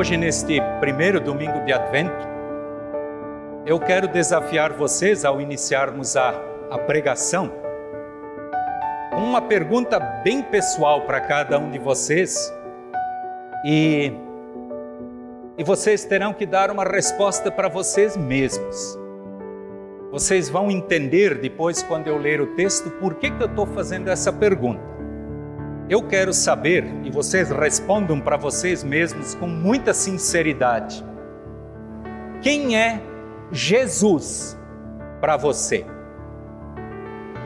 Hoje, neste primeiro domingo de Advento, eu quero desafiar vocês ao iniciarmos a, a pregação com uma pergunta bem pessoal para cada um de vocês e, e vocês terão que dar uma resposta para vocês mesmos. Vocês vão entender depois, quando eu ler o texto, por que, que eu estou fazendo essa pergunta. Eu quero saber, e vocês respondam para vocês mesmos com muita sinceridade: quem é Jesus para você?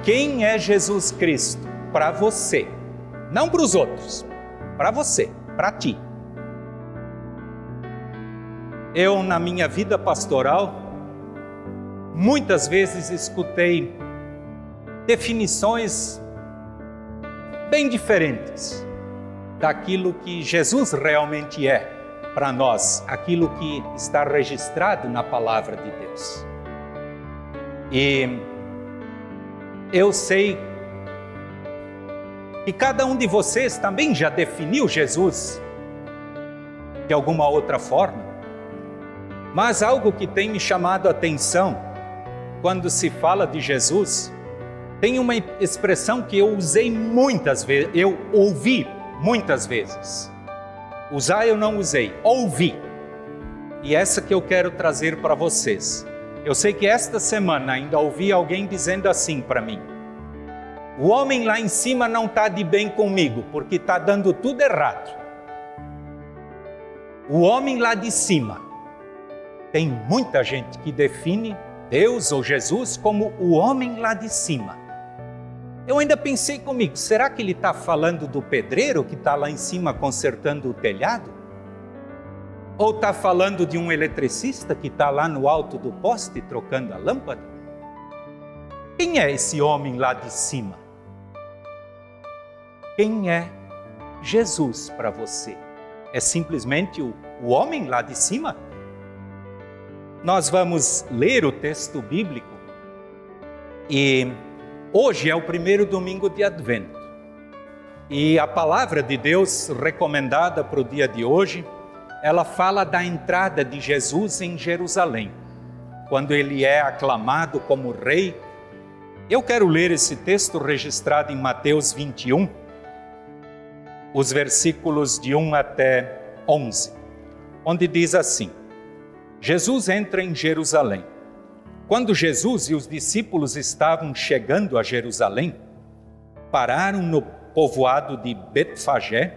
Quem é Jesus Cristo para você? Não para os outros, para você, para ti. Eu, na minha vida pastoral, muitas vezes escutei definições bem diferentes daquilo que Jesus realmente é para nós, aquilo que está registrado na palavra de Deus. E eu sei que cada um de vocês também já definiu Jesus de alguma outra forma, mas algo que tem me chamado a atenção quando se fala de Jesus tem uma expressão que eu usei muitas vezes, eu ouvi muitas vezes. Usar eu não usei, ouvi. E essa que eu quero trazer para vocês. Eu sei que esta semana ainda ouvi alguém dizendo assim para mim: o homem lá em cima não está de bem comigo, porque está dando tudo errado. O homem lá de cima. Tem muita gente que define Deus ou Jesus como o homem lá de cima. Eu ainda pensei comigo, será que ele está falando do pedreiro que está lá em cima consertando o telhado? Ou está falando de um eletricista que está lá no alto do poste trocando a lâmpada? Quem é esse homem lá de cima? Quem é Jesus para você? É simplesmente o, o homem lá de cima? Nós vamos ler o texto bíblico e Hoje é o primeiro domingo de Advento e a palavra de Deus recomendada para o dia de hoje, ela fala da entrada de Jesus em Jerusalém, quando ele é aclamado como rei. Eu quero ler esse texto registrado em Mateus 21, os versículos de 1 até 11, onde diz assim: Jesus entra em Jerusalém quando Jesus e os discípulos estavam chegando a Jerusalém, pararam no povoado de Betfagé,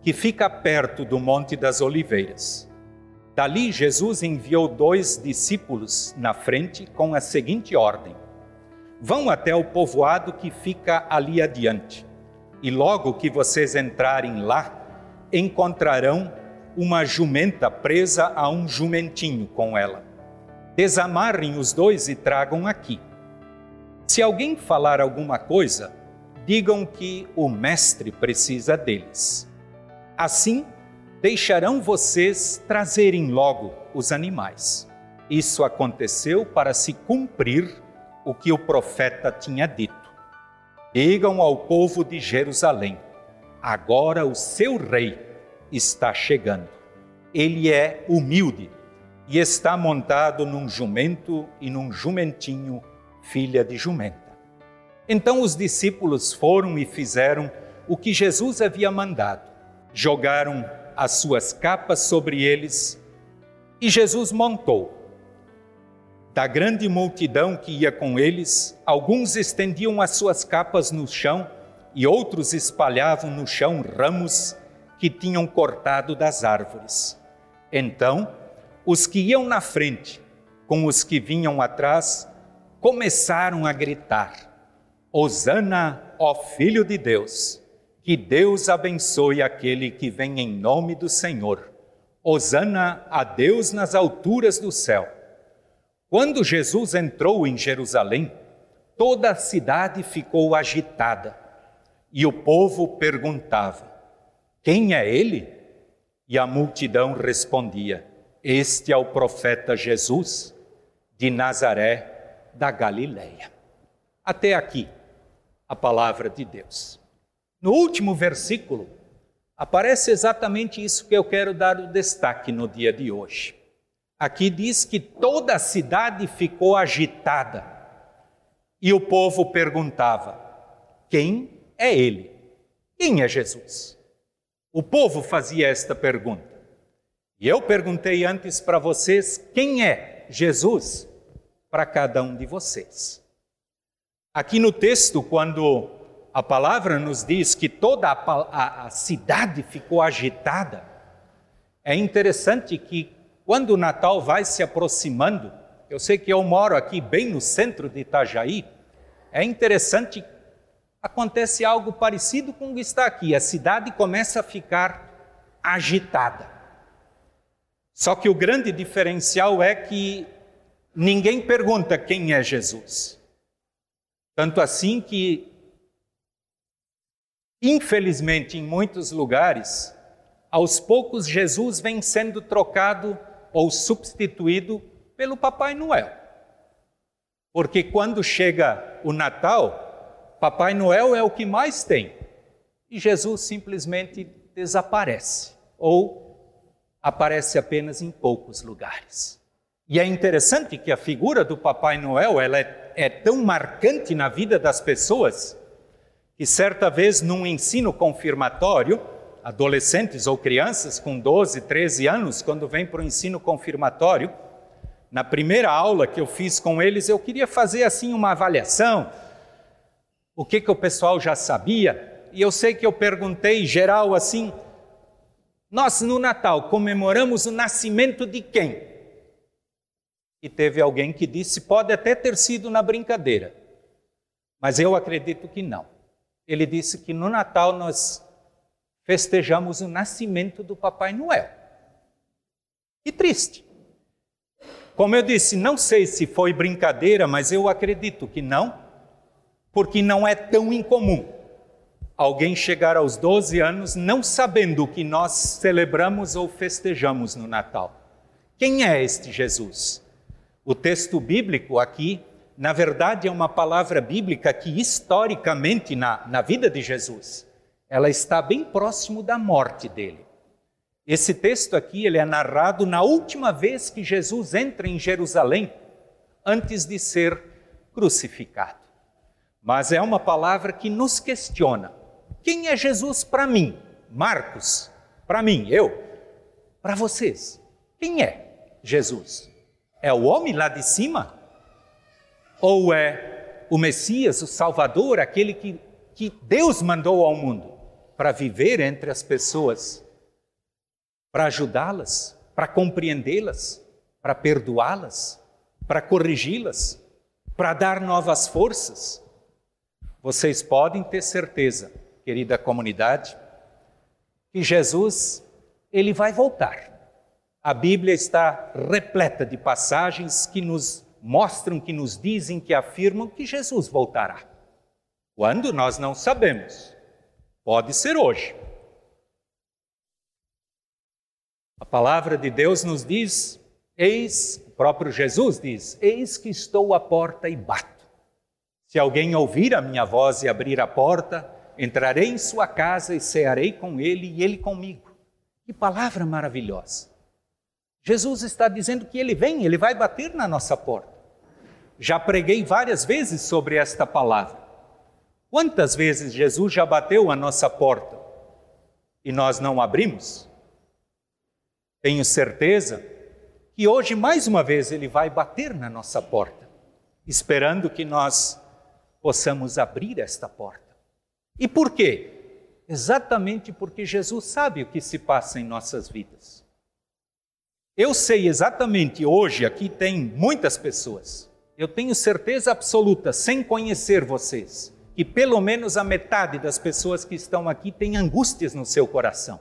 que fica perto do Monte das Oliveiras. Dali, Jesus enviou dois discípulos na frente com a seguinte ordem: Vão até o povoado que fica ali adiante, e logo que vocês entrarem lá, encontrarão uma jumenta presa a um jumentinho com ela Desamarrem os dois e tragam aqui. Se alguém falar alguma coisa, digam que o Mestre precisa deles. Assim, deixarão vocês trazerem logo os animais. Isso aconteceu para se cumprir o que o profeta tinha dito. Digam ao povo de Jerusalém: agora o seu rei está chegando. Ele é humilde e está montado num jumento e num jumentinho, filha de jumenta. Então os discípulos foram e fizeram o que Jesus havia mandado. Jogaram as suas capas sobre eles e Jesus montou. Da grande multidão que ia com eles, alguns estendiam as suas capas no chão e outros espalhavam no chão ramos que tinham cortado das árvores. Então, os que iam na frente com os que vinham atrás começaram a gritar: Hosana, ó Filho de Deus! Que Deus abençoe aquele que vem em nome do Senhor. Hosana a Deus nas alturas do céu. Quando Jesus entrou em Jerusalém, toda a cidade ficou agitada e o povo perguntava: Quem é ele? E a multidão respondia: este é o profeta Jesus de Nazaré da Galileia. Até aqui a palavra de Deus. No último versículo, aparece exatamente isso que eu quero dar o destaque no dia de hoje. Aqui diz que toda a cidade ficou agitada e o povo perguntava: quem é ele? Quem é Jesus? O povo fazia esta pergunta. E eu perguntei antes para vocês quem é Jesus para cada um de vocês. Aqui no texto, quando a palavra nos diz que toda a, a, a cidade ficou agitada, é interessante que quando o Natal vai se aproximando, eu sei que eu moro aqui bem no centro de Itajaí, é interessante acontece algo parecido com o que está aqui. A cidade começa a ficar agitada. Só que o grande diferencial é que ninguém pergunta quem é Jesus. Tanto assim que Infelizmente, em muitos lugares, aos poucos Jesus vem sendo trocado ou substituído pelo Papai Noel. Porque quando chega o Natal, Papai Noel é o que mais tem e Jesus simplesmente desaparece ou aparece apenas em poucos lugares. E é interessante que a figura do Papai Noel ela é, é tão marcante na vida das pessoas que certa vez num ensino confirmatório, adolescentes ou crianças com 12, 13 anos, quando vêm para o ensino confirmatório, na primeira aula que eu fiz com eles, eu queria fazer assim uma avaliação, o que, que o pessoal já sabia, e eu sei que eu perguntei geral assim: nós no Natal comemoramos o nascimento de quem? E teve alguém que disse: pode até ter sido na brincadeira, mas eu acredito que não ele disse que no Natal nós festejamos o nascimento do Papai Noel. Que triste. Como eu disse, não sei se foi brincadeira, mas eu acredito que não, porque não é tão incomum alguém chegar aos 12 anos não sabendo o que nós celebramos ou festejamos no Natal. Quem é este Jesus? O texto bíblico aqui na verdade, é uma palavra bíblica que, historicamente, na, na vida de Jesus, ela está bem próximo da morte dele. Esse texto aqui ele é narrado na última vez que Jesus entra em Jerusalém, antes de ser crucificado. Mas é uma palavra que nos questiona: quem é Jesus para mim? Marcos, para mim, eu, para vocês. Quem é Jesus? É o homem lá de cima? Ou é o Messias, o Salvador, aquele que, que Deus mandou ao mundo para viver entre as pessoas, para ajudá-las, para compreendê-las, para perdoá-las, para corrigi-las, para dar novas forças? Vocês podem ter certeza, querida comunidade, que Jesus ele vai voltar. A Bíblia está repleta de passagens que nos mostram que nos dizem que afirmam que Jesus voltará. Quando nós não sabemos. Pode ser hoje. A palavra de Deus nos diz: Eis, o próprio Jesus diz: Eis que estou à porta e bato. Se alguém ouvir a minha voz e abrir a porta, entrarei em sua casa e cearei com ele e ele comigo. Que palavra maravilhosa! Jesus está dizendo que ele vem, ele vai bater na nossa porta. Já preguei várias vezes sobre esta palavra. Quantas vezes Jesus já bateu a nossa porta e nós não abrimos? Tenho certeza que hoje, mais uma vez, Ele vai bater na nossa porta, esperando que nós possamos abrir esta porta. E por quê? Exatamente porque Jesus sabe o que se passa em nossas vidas. Eu sei exatamente, hoje aqui tem muitas pessoas eu tenho certeza absoluta, sem conhecer vocês, que pelo menos a metade das pessoas que estão aqui tem angústias no seu coração,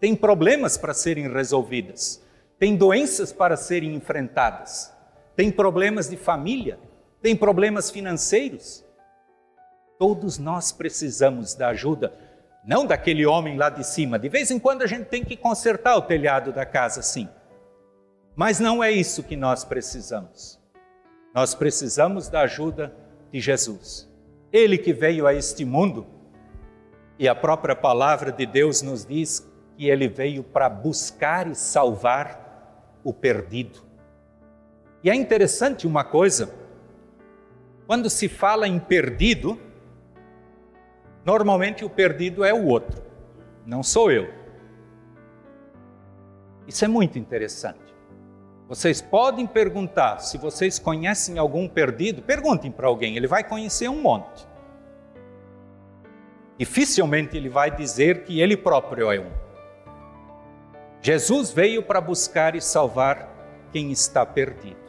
tem problemas para serem resolvidas, tem doenças para serem enfrentadas, tem problemas de família, tem problemas financeiros. Todos nós precisamos da ajuda, não daquele homem lá de cima. De vez em quando a gente tem que consertar o telhado da casa, sim. Mas não é isso que nós precisamos. Nós precisamos da ajuda de Jesus. Ele que veio a este mundo E a própria palavra de Deus nos diz que ele veio para buscar e salvar o perdido. E é interessante uma coisa, quando se fala em perdido, normalmente o perdido é o outro, não sou eu. Isso é muito interessante. Vocês podem perguntar se vocês conhecem algum perdido, perguntem para alguém, ele vai conhecer um monte. Dificilmente ele vai dizer que ele próprio é um. Jesus veio para buscar e salvar quem está perdido.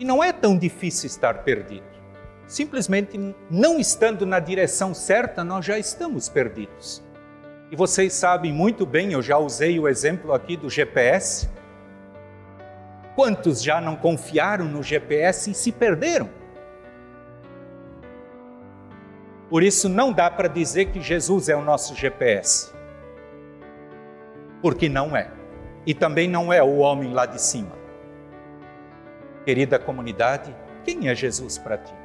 E não é tão difícil estar perdido. Simplesmente não estando na direção certa, nós já estamos perdidos. E vocês sabem muito bem, eu já usei o exemplo aqui do GPS. Quantos já não confiaram no GPS e se perderam? Por isso não dá para dizer que Jesus é o nosso GPS. Porque não é. E também não é o homem lá de cima. Querida comunidade, quem é Jesus para ti?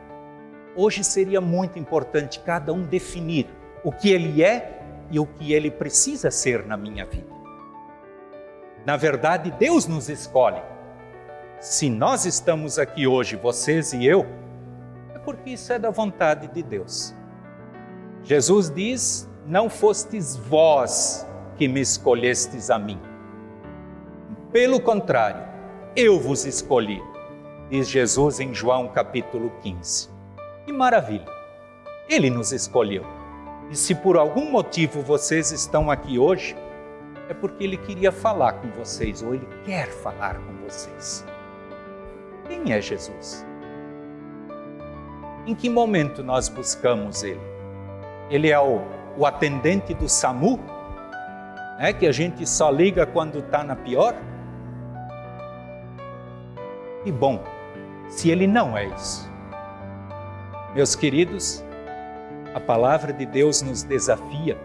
Hoje seria muito importante cada um definir o que ele é e o que ele precisa ser na minha vida. Na verdade, Deus nos escolhe. Se nós estamos aqui hoje, vocês e eu, é porque isso é da vontade de Deus. Jesus diz: Não fostes vós que me escolhestes a mim. Pelo contrário, eu vos escolhi, diz Jesus em João capítulo 15. Que maravilha! Ele nos escolheu. E se por algum motivo vocês estão aqui hoje, é porque Ele queria falar com vocês, ou Ele quer falar com vocês. Quem é Jesus? Em que momento nós buscamos Ele? ele é o, o atendente do SAMU, né, que a gente só liga quando está na pior. E bom, se ele não é isso. Meus queridos, a palavra de Deus nos desafia,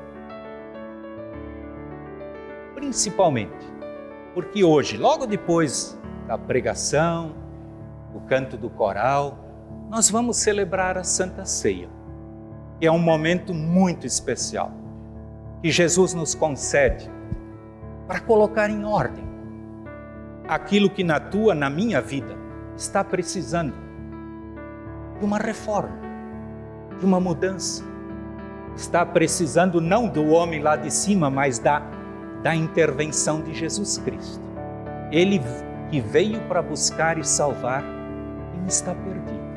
principalmente porque hoje, logo depois da pregação, do canto do coral, nós vamos celebrar a Santa Ceia é um momento muito especial que Jesus nos concede para colocar em ordem aquilo que na tua, na minha vida, está precisando de uma reforma, de uma mudança. Está precisando não do homem lá de cima, mas da, da intervenção de Jesus Cristo. Ele que veio para buscar e salvar quem está perdido.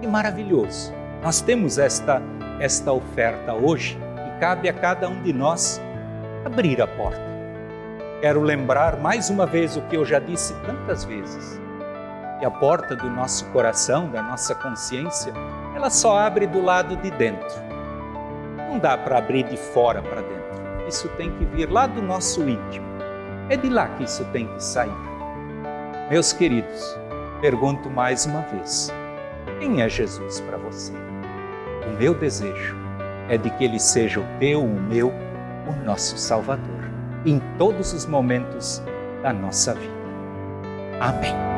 Que maravilhoso! Nós temos esta esta oferta hoje e cabe a cada um de nós abrir a porta. Quero lembrar mais uma vez o que eu já disse tantas vezes, que a porta do nosso coração, da nossa consciência, ela só abre do lado de dentro. Não dá para abrir de fora para dentro. Isso tem que vir lá do nosso íntimo. É de lá que isso tem que sair. Meus queridos, pergunto mais uma vez: quem é Jesus para você? O meu desejo é de que Ele seja o teu, o meu, o nosso Salvador, em todos os momentos da nossa vida. Amém.